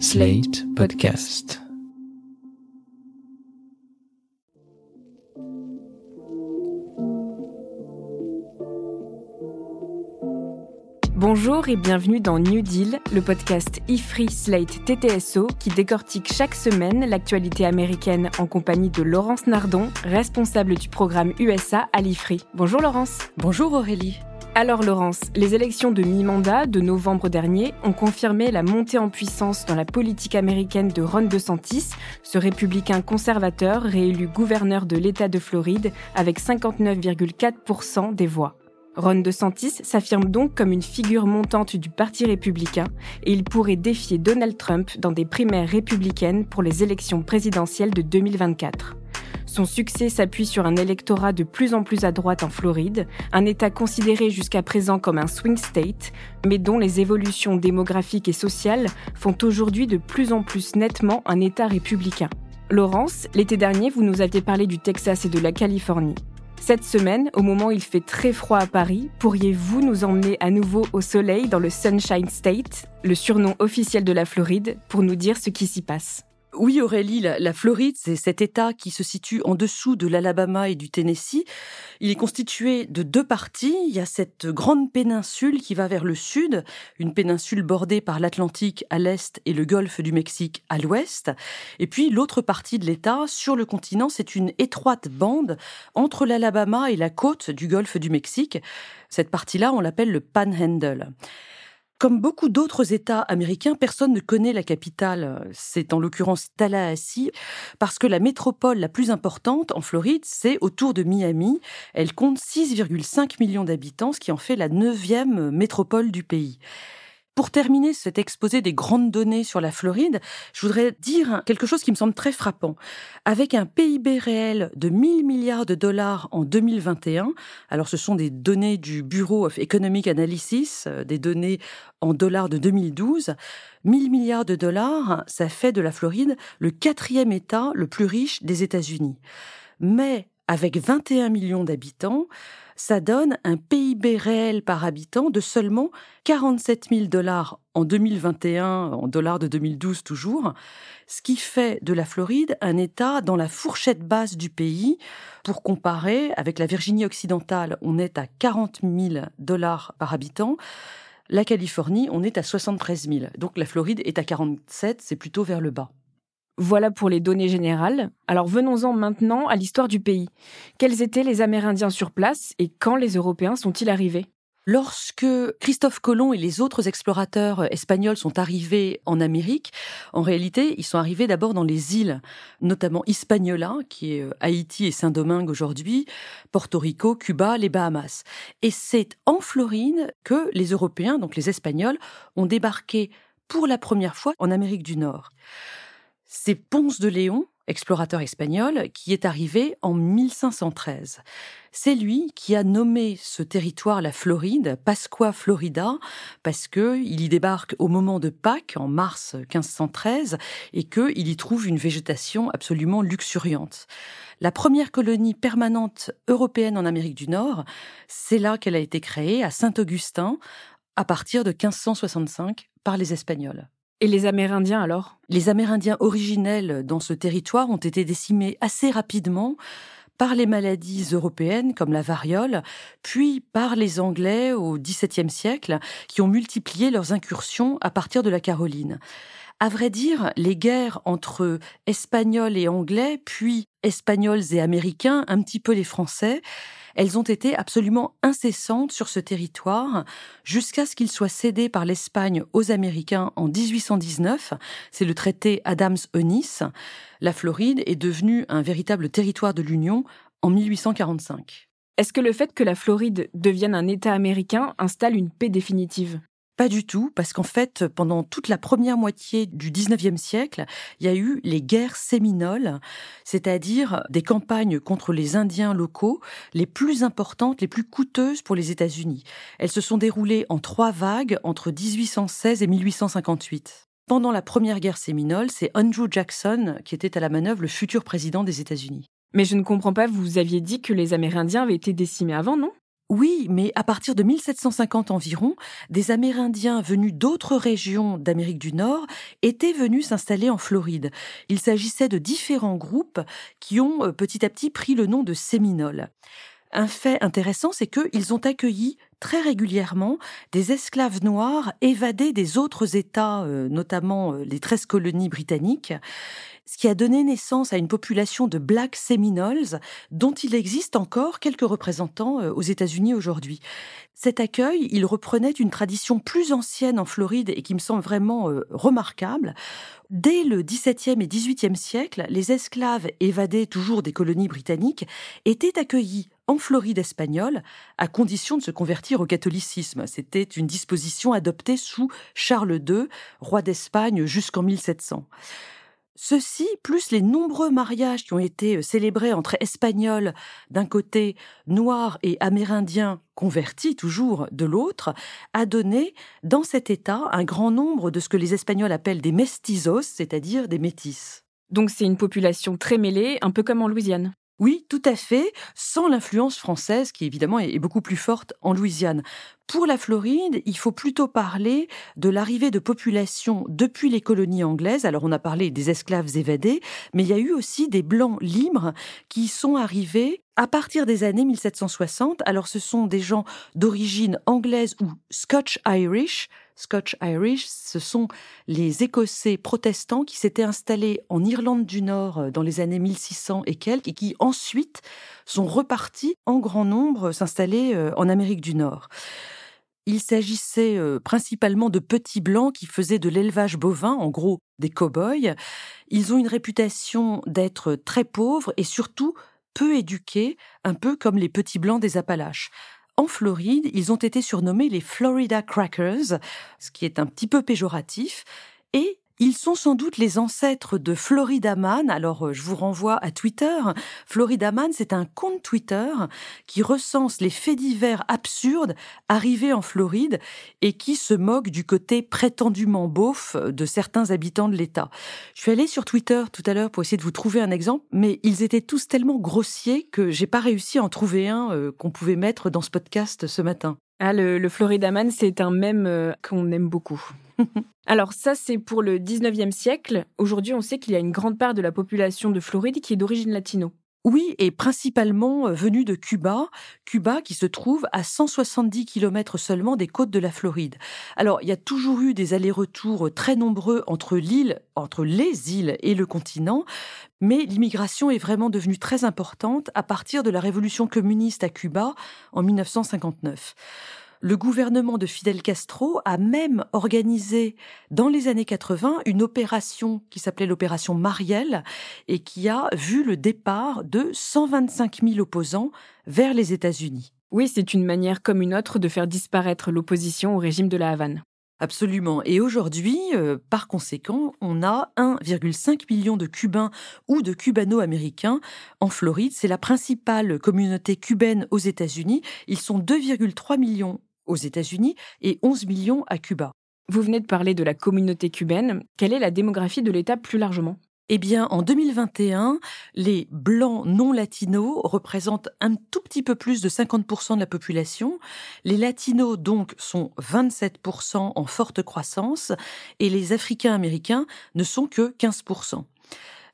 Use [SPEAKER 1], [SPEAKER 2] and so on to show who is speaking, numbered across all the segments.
[SPEAKER 1] Slate Podcast.
[SPEAKER 2] Bonjour et bienvenue dans New Deal, le podcast e-free Slate TTSO qui décortique chaque semaine l'actualité américaine en compagnie de Laurence Nardon, responsable du programme USA à l'e-free. Bonjour Laurence.
[SPEAKER 3] Bonjour Aurélie.
[SPEAKER 2] Alors Laurence, les élections de mi-mandat de novembre dernier ont confirmé la montée en puissance dans la politique américaine de Ron DeSantis, ce républicain conservateur réélu gouverneur de l'État de Floride avec 59,4% des voix. Ron DeSantis s'affirme donc comme une figure montante du Parti républicain et il pourrait défier Donald Trump dans des primaires républicaines pour les élections présidentielles de 2024. Son succès s'appuie sur un électorat de plus en plus à droite en Floride, un État considéré jusqu'à présent comme un swing state, mais dont les évolutions démographiques et sociales font aujourd'hui de plus en plus nettement un État républicain. Laurence, l'été dernier, vous nous aviez parlé du Texas et de la Californie. Cette semaine, au moment où il fait très froid à Paris, pourriez-vous nous emmener à nouveau au soleil dans le Sunshine State, le surnom officiel de la Floride, pour nous dire ce qui s'y passe?
[SPEAKER 3] Oui, Aurélie, la, Floride, c'est cet État qui se situe en dessous de l'Alabama et du Tennessee. Il est constitué de deux parties. Il y a cette grande péninsule qui va vers le sud, une péninsule bordée par l'Atlantique à l'est et le golfe du Mexique à l'ouest. Et puis l'autre partie de l'État, sur le continent, c'est une étroite bande entre l'Alabama et la côte du golfe du Mexique. Cette partie-là, on l'appelle le Panhandle. Comme beaucoup d'autres États américains, personne ne connaît la capitale. C'est en l'occurrence Tallahassee, parce que la métropole la plus importante en Floride, c'est autour de Miami. Elle compte 6,5 millions d'habitants, ce qui en fait la neuvième métropole du pays. Pour terminer cet exposé des grandes données sur la Floride, je voudrais dire quelque chose qui me semble très frappant. Avec un PIB réel de 1000 milliards de dollars en 2021, alors ce sont des données du Bureau of Economic Analysis, euh, des données en dollars de 2012, 1000 milliards de dollars, ça fait de la Floride le quatrième État le plus riche des États-Unis. Mais avec 21 millions d'habitants, ça donne un PIB réel par habitant de seulement 47 000 dollars en 2021, en dollars de 2012 toujours, ce qui fait de la Floride un État dans la fourchette basse du pays. Pour comparer, avec la Virginie occidentale, on est à 40 000 dollars par habitant. La Californie, on est à 73 000. Donc la Floride est à 47, c'est plutôt vers le bas.
[SPEAKER 2] Voilà pour les données générales. Alors venons-en maintenant à l'histoire du pays. Quels étaient les Amérindiens sur place et quand les Européens sont-ils arrivés?
[SPEAKER 3] Lorsque Christophe Colomb et les autres explorateurs espagnols sont arrivés en Amérique, en réalité, ils sont arrivés d'abord dans les îles, notamment Hispaniola, qui est euh, Haïti et Saint-Domingue aujourd'hui, Porto Rico, Cuba, les Bahamas. Et c'est en Floride que les Européens, donc les Espagnols, ont débarqué pour la première fois en Amérique du Nord. C'est Ponce de Léon, explorateur espagnol, qui est arrivé en 1513. C'est lui qui a nommé ce territoire la Floride, Pasqua Florida, parce que il y débarque au moment de Pâques, en mars 1513, et qu'il y trouve une végétation absolument luxuriante. La première colonie permanente européenne en Amérique du Nord, c'est là qu'elle a été créée, à Saint-Augustin, à partir de 1565 par les Espagnols.
[SPEAKER 2] Et les Amérindiens alors?
[SPEAKER 3] Les Amérindiens originels dans ce territoire ont été décimés assez rapidement par les maladies européennes comme la variole, puis par les Anglais au XVIIe siècle, qui ont multiplié leurs incursions à partir de la Caroline. À vrai dire, les guerres entre Espagnols et Anglais, puis Espagnols et Américains, un petit peu les Français, elles ont été absolument incessantes sur ce territoire jusqu'à ce qu'il soit cédé par l'Espagne aux Américains en 1819. C'est le traité Adams-Onis. La Floride est devenue un véritable territoire de l'Union en 1845.
[SPEAKER 2] Est-ce que le fait que la Floride devienne un État américain installe une paix définitive?
[SPEAKER 3] Pas du tout, parce qu'en fait, pendant toute la première moitié du XIXe siècle, il y a eu les guerres séminoles, c'est-à-dire des campagnes contre les Indiens locaux les plus importantes, les plus coûteuses pour les États-Unis. Elles se sont déroulées en trois vagues entre 1816 et 1858. Pendant la première guerre séminole, c'est Andrew Jackson qui était à la manœuvre le futur président des États-Unis.
[SPEAKER 2] Mais je ne comprends pas, vous aviez dit que les Amérindiens avaient été décimés avant, non?
[SPEAKER 3] Oui, mais à partir de 1750 environ, des Amérindiens venus d'autres régions d'Amérique du Nord étaient venus s'installer en Floride. Il s'agissait de différents groupes qui ont euh, petit à petit pris le nom de Séminoles. Un fait intéressant, c'est qu'ils ont accueilli très régulièrement des esclaves noirs évadés des autres États, euh, notamment euh, les 13 colonies britanniques ce qui a donné naissance à une population de Black Seminoles dont il existe encore quelques représentants euh, aux États-Unis aujourd'hui. Cet accueil, il reprenait une tradition plus ancienne en Floride et qui me semble vraiment remarquable. Dès le XVIIe et XVIIIe siècle, les esclaves évadés toujours des colonies britanniques étaient accueillis en Floride espagnole, à condition de se convertir au catholicisme. C'était une disposition adoptée sous Charles II, roi d'Espagne jusqu'en 1700. Ceci, plus les nombreux mariages qui ont été euh, célébrés entre Espagnols d'un côté, Noirs et Amérindiens convertis toujours de l'autre, a donné dans cet État un grand nombre de ce que les Espagnols appellent des mestizos, c'est-à-dire des métis.
[SPEAKER 2] Donc c'est une population très mêlée, un peu comme en Louisiane.
[SPEAKER 3] Oui, tout à fait, sans l'influence française qui évidemment est beaucoup plus forte en Louisiane. Pour la Floride, il faut plutôt parler de l'arrivée de populations depuis les colonies anglaises. Alors on a parlé des esclaves évadés, mais il y a eu aussi des blancs libres qui sont arrivés à partir des années 1760. Alors ce sont des gens d'origine anglaise ou Scotch-Irish, Scotch-Irish, ce sont les Écossais protestants qui s'étaient installés en Irlande du Nord euh, dans les années 1600 et quelques et qui ensuite sont repartis en grand nombre s'installer euh, en Amérique du Nord. Il s'agissait euh, principalement de petits blancs qui faisaient de l'élevage bovin, en gros des cow-boys. Ils ont une réputation d'être très pauvres et surtout peu éduqués, un peu comme les petits blancs des Appalaches. En Floride, ils ont été surnommés les Florida Crackers, ce qui est un petit peu péjoratif, et ils sont sans doute les ancêtres de Florida Man. Alors, euh, je vous renvoie à Twitter. Florida Man, c'est un compte Twitter qui recense les faits divers absurdes arrivés en Floride et qui se moque du côté prétendument beauf de certains habitants de l'État. Je suis allée sur Twitter tout à l'heure pour essayer de vous trouver un exemple, mais ils étaient tous tellement grossiers que j'ai pas réussi à en trouver un euh, qu'on pouvait mettre dans ce podcast ce matin.
[SPEAKER 2] Ah, le, le Florida Man, c'est un mème euh, qu'on aime beaucoup. Alors ça, c'est pour le 19e siècle. Aujourd'hui, on sait qu'il y a une grande part de la population de Floride qui est d'origine latino.
[SPEAKER 3] Oui, et principalement euh, venu de Cuba, Cuba qui se trouve à 170 km seulement des côtes de la Floride. Alors, il y a toujours eu des allers-retours très nombreux entre l'île, entre les îles et le continent, mais l'immigration est vraiment devenue très importante à partir de la révolution communiste à Cuba en 1959. Le gouvernement de Fidel Castro a même organisé dans les années 80 une opération qui s'appelait l'opération Marielle et qui a vu le départ de 125 000 opposants vers les États-Unis.
[SPEAKER 2] Oui, c'est une manière comme une autre de faire disparaître l'opposition au régime de la Havane.
[SPEAKER 3] Absolument. Et aujourd'hui, euh, par conséquent, on a 1,5 million de Cubains ou de Cubano-américains en Floride. C'est la principale communauté cubaine aux États-Unis. Ils sont 2,3 millions aux États-Unis et 11 millions à Cuba.
[SPEAKER 2] Vous venez de parler de la communauté cubaine. Quelle est la démographie de l'État plus largement?
[SPEAKER 3] Eh bien, en 2021, les blancs non latinos représentent un tout petit peu plus de 50% de la population. Les latinos, donc, sont 27% en forte croissance et les africains américains ne sont que 15%.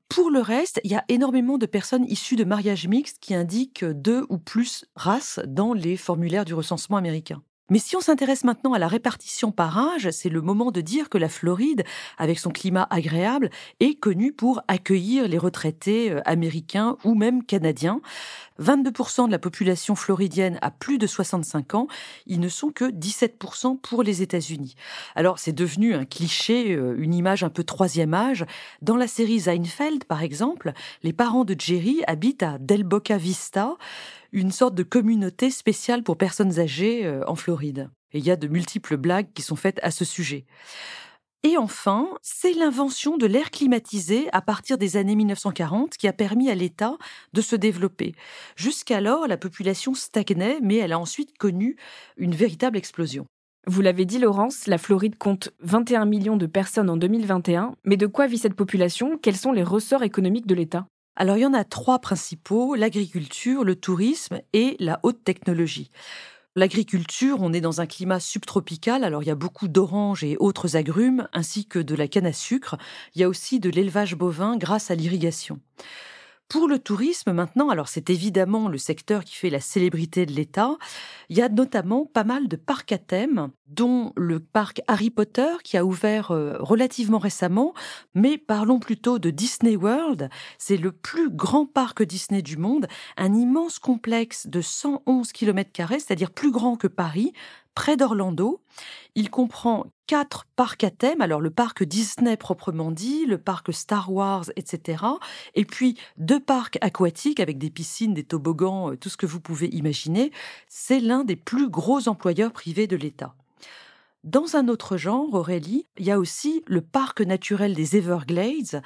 [SPEAKER 3] Pour le reste, il y a énormément de personnes issues de mariages mixtes qui indiquent deux ou plus races dans les formulaires du recensement américain. Mais si on s'intéresse maintenant à la répartition par âge, c'est le moment de dire que la Floride, avec son climat agréable, est connue pour accueillir les retraités euh, américains ou même canadiens. 22% de la population floridienne a plus de 65 ans, ils ne sont que 17% pour les États-Unis. Alors c'est devenu un cliché, euh, une image un peu troisième âge. Dans la série Seinfeld, par exemple, les parents de Jerry habitent à Del Boca Vista, une sorte de communauté spéciale pour personnes âgées euh, en Floride. Il y a de multiples blagues qui sont faites à ce sujet. Et enfin, c'est l'invention de l'air climatisé à partir des années 1940 qui a permis à l'État de se développer. Jusqu'alors, la population stagnait, mais elle a ensuite connu une véritable explosion.
[SPEAKER 2] Vous l'avez dit, Laurence, la Floride compte 21 millions de personnes en 2021. Mais de quoi vit cette population? Quels sont les ressorts économiques de l'État?
[SPEAKER 3] Alors il y en a trois principaux, l'agriculture, le tourisme et la haute technologie. L'agriculture, on est dans un climat subtropical, alors il y a beaucoup d'oranges et autres agrumes, ainsi que de la canne à sucre. Il y a aussi de l'élevage bovin grâce à l'irrigation. Pour le tourisme maintenant, alors c'est évidemment le secteur qui fait la célébrité de l'État, il y a notamment pas mal de parcs à thème, dont le parc Harry Potter qui a ouvert euh, relativement récemment, mais parlons plutôt de Disney World, c'est le plus grand parc Disney du monde, un immense complexe de 111 km, c'est-à-dire plus grand que Paris, près d'Orlando. Il comprend quatre parcs à thème, alors le parc Disney proprement dit, le parc Star Wars, etc. Et puis deux parcs aquatiques avec des piscines, des toboggans, euh, tout ce que vous pouvez imaginer. C'est l'un des plus gros employeurs privés de l'État. Dans un autre genre, Aurélie, il y a aussi le parc naturel des Everglades,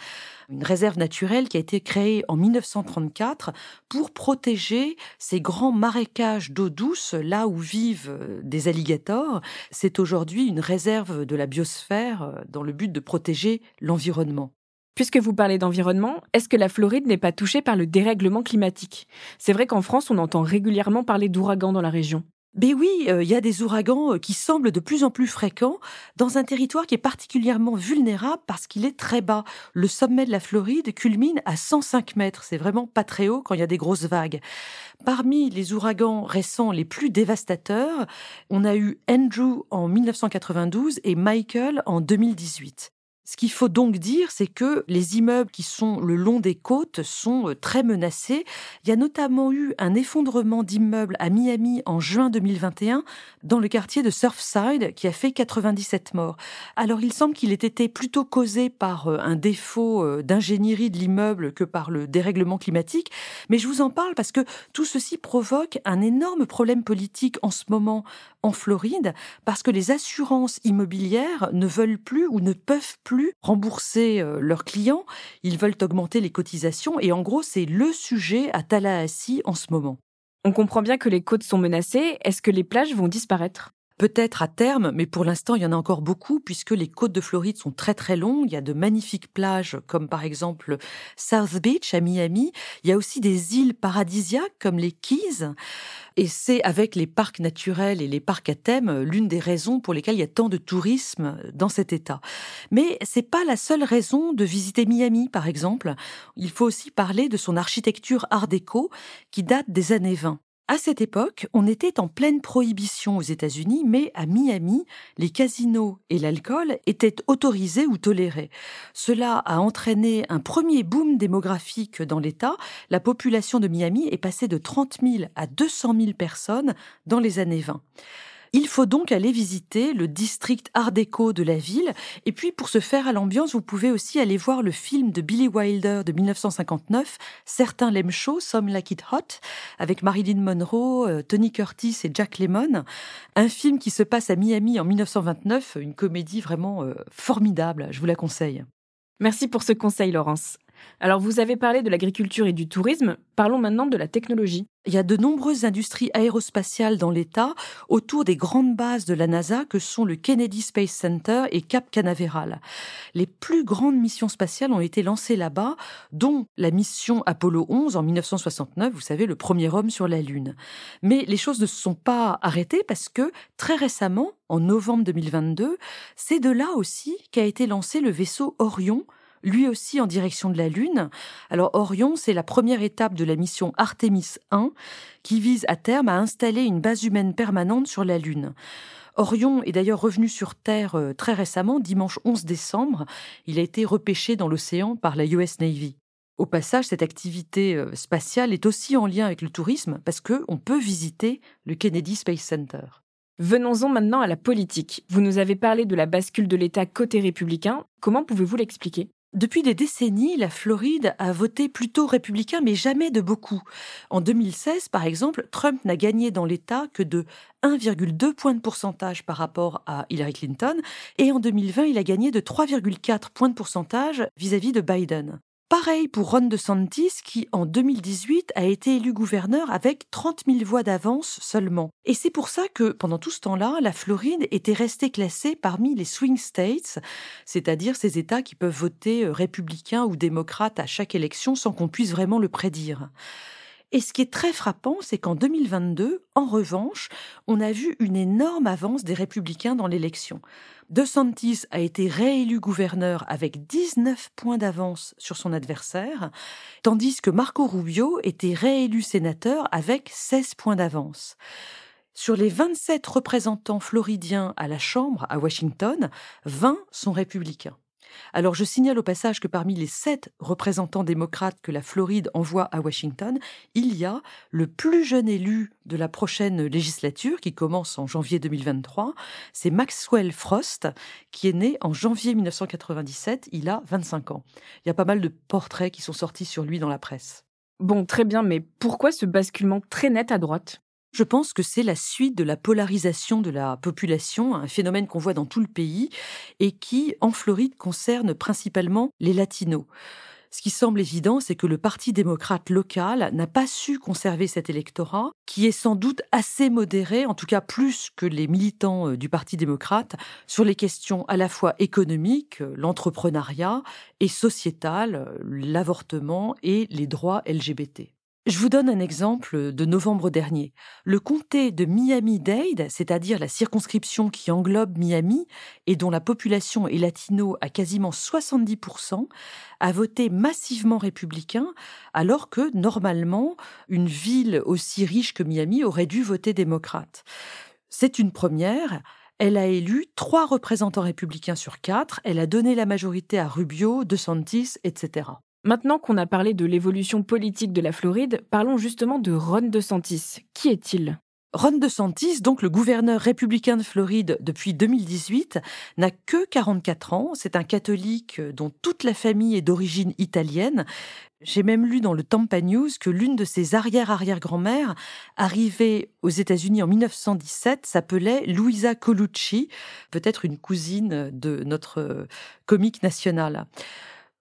[SPEAKER 3] une réserve naturelle qui a été créée en 1934 pour protéger ces grands marécages d'eau douce, là où vivent euh, des alligators. C'est aujourd'hui une réserve de la biosphère euh, dans le but de protéger l'environnement.
[SPEAKER 2] Puisque vous parlez d'environnement, est-ce que la Floride n'est pas touchée par le dérèglement climatique? C'est vrai qu'en France, on entend régulièrement parler d'ouragans dans la région.
[SPEAKER 3] Mais oui, euh, il y a des ouragans euh, qui semblent de plus en plus fréquents dans un territoire qui est particulièrement vulnérable parce qu'il est très bas. Le sommet de la Floride culmine à 105 mètres. C'est vraiment pas très haut quand il y a des grosses vagues. Parmi les ouragans récents les plus dévastateurs, on a eu Andrew en 1992 et Michael en 2018. Ce qu'il faut donc dire, c'est que les immeubles qui sont le long des côtes sont euh, très menacés. Il y a notamment eu un effondrement d'immeubles à Miami en juin 2021 dans le quartier de Surfside qui a fait 97 morts. Alors il semble qu'il ait été plutôt causé par euh, un défaut euh, d'ingénierie de l'immeuble que par le dérèglement climatique, mais je vous en parle parce que tout ceci provoque un énorme problème politique en ce moment en Floride parce que les assurances immobilières ne veulent plus ou ne peuvent plus rembourser euh, leurs clients, ils veulent augmenter les cotisations et en gros c'est le sujet à Tallahassee en ce moment.
[SPEAKER 2] On comprend bien que les côtes sont menacées, est-ce que les plages vont disparaître?
[SPEAKER 3] Peut-être à terme, mais pour l'instant, il y en a encore beaucoup puisque les côtes de Floride sont très très longues. Il y a de magnifiques plages comme par exemple South Beach à Miami. Il y a aussi des îles paradisiaques comme les Keys. Et c'est avec les parcs naturels et les parcs à thème l'une des raisons pour lesquelles il y a tant de tourisme dans cet État. Mais c'est pas la seule raison de visiter Miami, par exemple. Il faut aussi parler de son architecture art déco qui date des années 20. À cette époque, on était en pleine prohibition aux États-Unis, mais à Miami, les casinos et l'alcool étaient autorisés ou tolérés. Cela a entraîné un premier boom démographique dans l'État. La population de Miami est passée de 30 000 à 200 000 personnes dans les années 20. Il faut donc aller visiter le district art déco de la ville. Et puis, pour se faire à l'ambiance, vous pouvez aussi aller voir le film de Billy Wilder de 1959, Certains l'aiment chaud, Some Like It Hot, avec Marilyn Monroe, euh, Tony Curtis et Jack Lemmon. Un film qui se passe à Miami en 1929, une comédie vraiment euh, formidable. Je vous la conseille.
[SPEAKER 2] Merci pour ce conseil, Laurence. Alors vous avez parlé de l'agriculture et du tourisme, parlons maintenant de la technologie.
[SPEAKER 3] Il y a de nombreuses industries aérospatiales dans l'État autour des grandes bases de la NASA que sont le Kennedy Space Center et Cap Canaveral. Les plus grandes missions spatiales ont été lancées là-bas, dont la mission Apollo 11 en 1969, vous savez, le premier homme sur la Lune. Mais les choses ne se sont pas arrêtées parce que très récemment, en novembre 2022, c'est de là aussi qu'a été lancé le vaisseau Orion, lui aussi en direction de la Lune. Alors Orion, c'est la première étape de la mission Artemis 1 qui vise à terme à installer une base humaine permanente sur la Lune. Orion est d'ailleurs revenu sur Terre euh, très récemment, dimanche 11 décembre. Il a été repêché dans l'océan par la US Navy. Au passage, cette activité euh, spatiale est aussi en lien avec le tourisme parce qu'on peut visiter le Kennedy Space Center.
[SPEAKER 2] Venons-en maintenant à la politique. Vous nous avez parlé de la bascule de l'État côté républicain. Comment pouvez-vous l'expliquer?
[SPEAKER 3] Depuis des décennies, la Floride a voté plutôt républicain, mais jamais de beaucoup. En 2016, par exemple, Trump n'a gagné dans l'État que de 1,2 points de pourcentage par rapport à Hillary Clinton, et en 2020, il a gagné de 3,4 points de pourcentage vis-à-vis de Biden. Pareil pour Ron DeSantis qui, en 2018, a été élu gouverneur avec 30 000 voix d'avance seulement. Et c'est pour ça que, pendant tout ce temps-là, la Floride était restée classée parmi les swing states, c'est-à-dire ces États qui peuvent voter euh, républicains ou démocrates à chaque élection sans qu'on puisse vraiment le prédire. Et ce qui est très frappant, c'est qu'en 2022, en revanche, on a vu une énorme avance des républicains dans l'élection. DeSantis a été réélu gouverneur avec 19 points d'avance sur son adversaire, tandis que Marco Rubio était réélu sénateur avec 16 points d'avance. Sur les 27 représentants floridiens à la Chambre à Washington, 20 sont républicains. Alors je signale au passage que parmi les sept représentants démocrates que la Floride envoie à Washington, il y a le plus jeune élu de la prochaine législature qui commence en janvier 2023, c'est Maxwell Frost qui est né en janvier 1997, il a 25 ans. Il y a pas mal de portraits qui sont sortis sur lui dans la presse.
[SPEAKER 2] Bon, très bien, mais pourquoi ce basculement très net à droite?
[SPEAKER 3] Je pense que c'est la suite de la polarisation de la population, un phénomène qu'on voit dans tout le pays et qui, en Floride, concerne principalement les latinos. Ce qui semble évident, c'est que le Parti démocrate local n'a pas su conserver cet électorat, qui est sans doute assez modéré, en tout cas plus que les militants euh, du Parti démocrate, sur les questions à la fois économiques, euh, l'entrepreneuriat, et sociétales, euh, l'avortement et les droits LGBT. Je vous donne un exemple de novembre dernier. Le comté de Miami-Dade, c'est-à-dire la circonscription qui englobe Miami et dont la population est latino à quasiment 70%, a voté massivement républicain alors que normalement une ville aussi riche que Miami aurait dû voter démocrate. C'est une première. Elle a élu trois représentants républicains sur quatre. Elle a donné la majorité à Rubio, DeSantis, etc.
[SPEAKER 2] Maintenant qu'on a parlé de l'évolution politique de la Floride, parlons justement de Ron DeSantis. Qui est-il?
[SPEAKER 3] Ron DeSantis, donc le gouverneur républicain de Floride depuis 2018, n'a que 44 ans. C'est un catholique dont toute la famille est d'origine italienne. J'ai même lu dans le Tampa News que l'une de ses arrière-arrière-grand-mères, arrivée aux États-Unis en 1917, s'appelait Luisa Colucci, peut-être une cousine de notre comique national.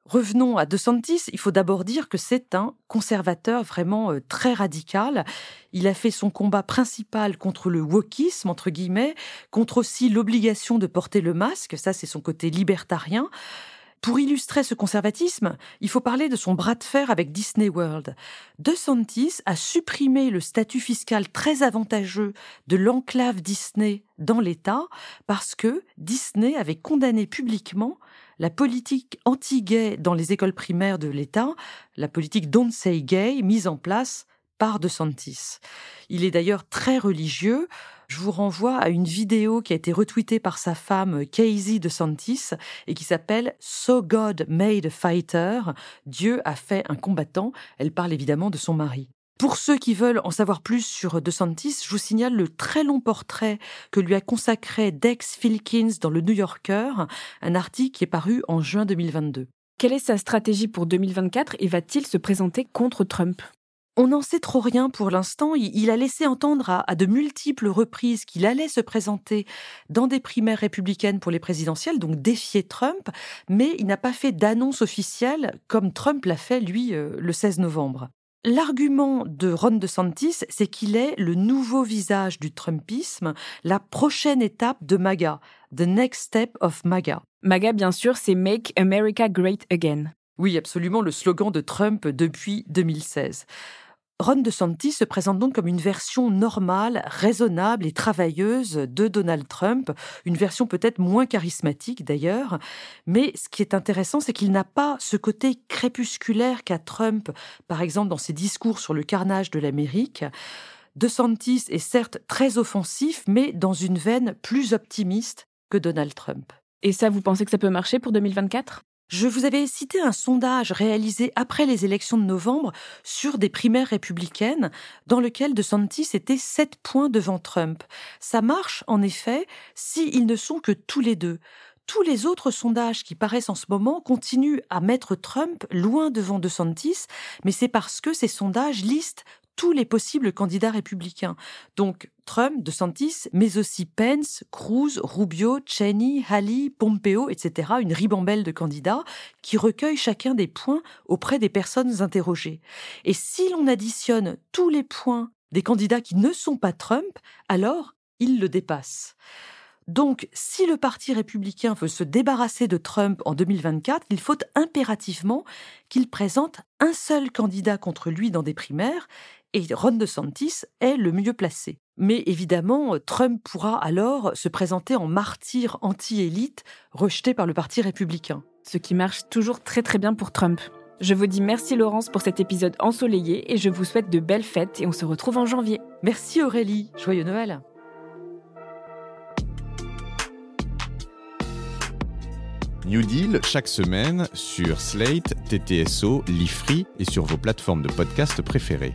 [SPEAKER 3] Revenons à De Santis. Il faut d'abord dire que c'est un conservateur vraiment euh, très radical. Il a fait son combat principal contre le wokisme, entre guillemets, contre aussi l'obligation de porter le masque. Ça, c'est son côté libertarien. Pour illustrer ce conservatisme, il faut parler de son bras de fer avec Disney World. De Santis a supprimé le statut fiscal très avantageux de l'enclave Disney dans l'État parce que Disney avait condamné publiquement la politique anti-gay dans les écoles primaires de l'État, la politique Don't Say Gay mise en place par De Santis. Il est d'ailleurs très religieux. Je vous renvoie à une vidéo qui a été retweetée par sa femme Casey De Santis et qui s'appelle So God Made a Fighter. Dieu a fait un combattant. Elle parle évidemment de son mari. Pour ceux qui veulent en savoir plus sur DeSantis, je vous signale le très long portrait que lui a consacré Dex Filkins dans le New Yorker, un article qui est paru en juin 2022.
[SPEAKER 2] Quelle est sa stratégie pour 2024 et va-t-il se présenter contre Trump?
[SPEAKER 3] On n'en sait trop rien pour l'instant. Il a laissé entendre à, à de multiples reprises qu'il allait se présenter dans des primaires républicaines pour les présidentielles, donc défier Trump, mais il n'a pas fait d'annonce officielle comme Trump l'a fait, lui, euh, le 16 novembre. L'argument de Ron DeSantis, c'est qu'il est le nouveau visage du Trumpisme, la prochaine étape de MAGA, the next step of MAGA.
[SPEAKER 2] MAGA, bien sûr, c'est Make America Great Again.
[SPEAKER 3] Oui, absolument, le slogan de Trump depuis 2016. Ron DeSantis se présente donc comme une version normale, raisonnable et travailleuse de Donald Trump, une version peut-être moins charismatique d'ailleurs, mais ce qui est intéressant, c'est qu'il n'a pas ce côté crépusculaire qu'a Trump, par exemple dans ses discours sur le carnage de l'Amérique. DeSantis est certes très offensif, mais dans une veine plus optimiste que Donald Trump.
[SPEAKER 2] Et ça, vous pensez que ça peut marcher pour 2024
[SPEAKER 3] je vous avais cité un sondage réalisé après les élections de novembre sur des primaires républicaines dans lequel DeSantis était 7 points devant Trump. Ça marche, en effet, s'ils ne sont que tous les deux. Tous les autres sondages qui paraissent en ce moment continuent à mettre Trump loin devant DeSantis, mais c'est parce que ces sondages listent tous les possibles candidats républicains. Donc Trump, DeSantis, mais aussi Pence, Cruz, Rubio, Cheney, Haley, Pompeo, etc. Une ribambelle de candidats qui recueillent chacun des points auprès des personnes interrogées. Et si l'on additionne tous les points des candidats qui ne sont pas Trump, alors ils le dépassent. Donc, si le Parti républicain veut se débarrasser de Trump en 2024, il faut impérativement qu'il présente un seul candidat contre lui dans des primaires, et Ron DeSantis est le mieux placé. Mais évidemment, Trump pourra alors se présenter en martyr anti-élite rejeté par le Parti républicain.
[SPEAKER 2] Ce qui marche toujours très très bien pour Trump. Je vous dis merci Laurence pour cet épisode ensoleillé et je vous souhaite de belles fêtes et on se retrouve en janvier.
[SPEAKER 3] Merci Aurélie, joyeux Noël.
[SPEAKER 4] New Deal chaque semaine sur Slate, TTSO, Lifree et sur vos plateformes de podcast préférées.